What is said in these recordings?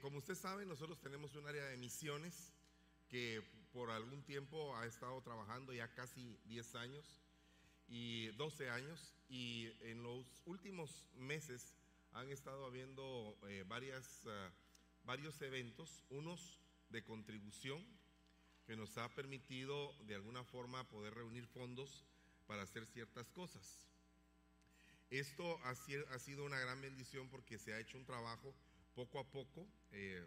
Como usted sabe, nosotros tenemos un área de misiones que por algún tiempo ha estado trabajando ya casi 10 años y 12 años y en los últimos meses han estado habiendo eh, varias, ah, varios eventos, unos de contribución que nos ha permitido de alguna forma poder reunir fondos para hacer ciertas cosas. Esto ha, sido una gran bendición porque se ha hecho un trabajo poco a poco eh,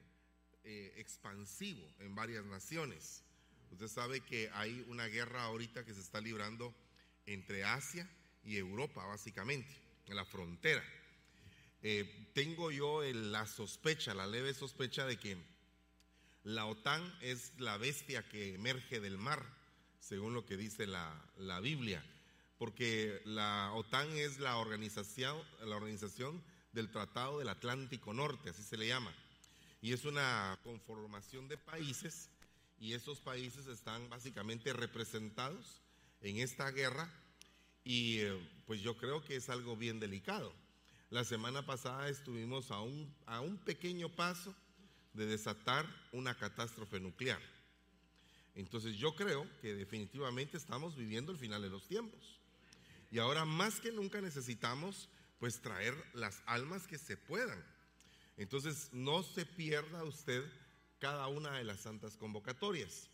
eh, expansivo en varias naciones. Usted sabe que hay una guerra ahorita que se está librando entre Asia y Europa, básicamente, en la frontera. Eh, tengo yo la sospecha, la leve sospecha de que la OTAN es la bestia que emerge del mar, según lo que dice la, la Biblia porque la OTAN es la organización, la organización del Tratado del Atlántico Norte, así se le llama. Y es una conformación de países y esos países están básicamente representados en esta guerra y eh, pues yo creo que es algo bien delicado. La semana pasada estuvimos a un, a un pequeño paso de desatar una catástrofe nuclear. Entonces yo creo que definitivamente estamos viviendo el final de los tiempos. Y ahora más que nunca necesitamos pues traer las almas que se puedan. Entonces no se pierda usted cada una de las santas convocatorias.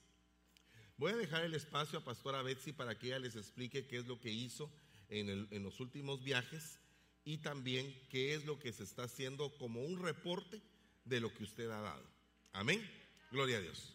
Voy a dejar el espacio a Pastora Betsy para que ella les explique qué es lo que hizo en, los últimos viajes y también qué es lo que se está haciendo como un reporte de lo que usted ha dado. Amén. Gloria a Dios.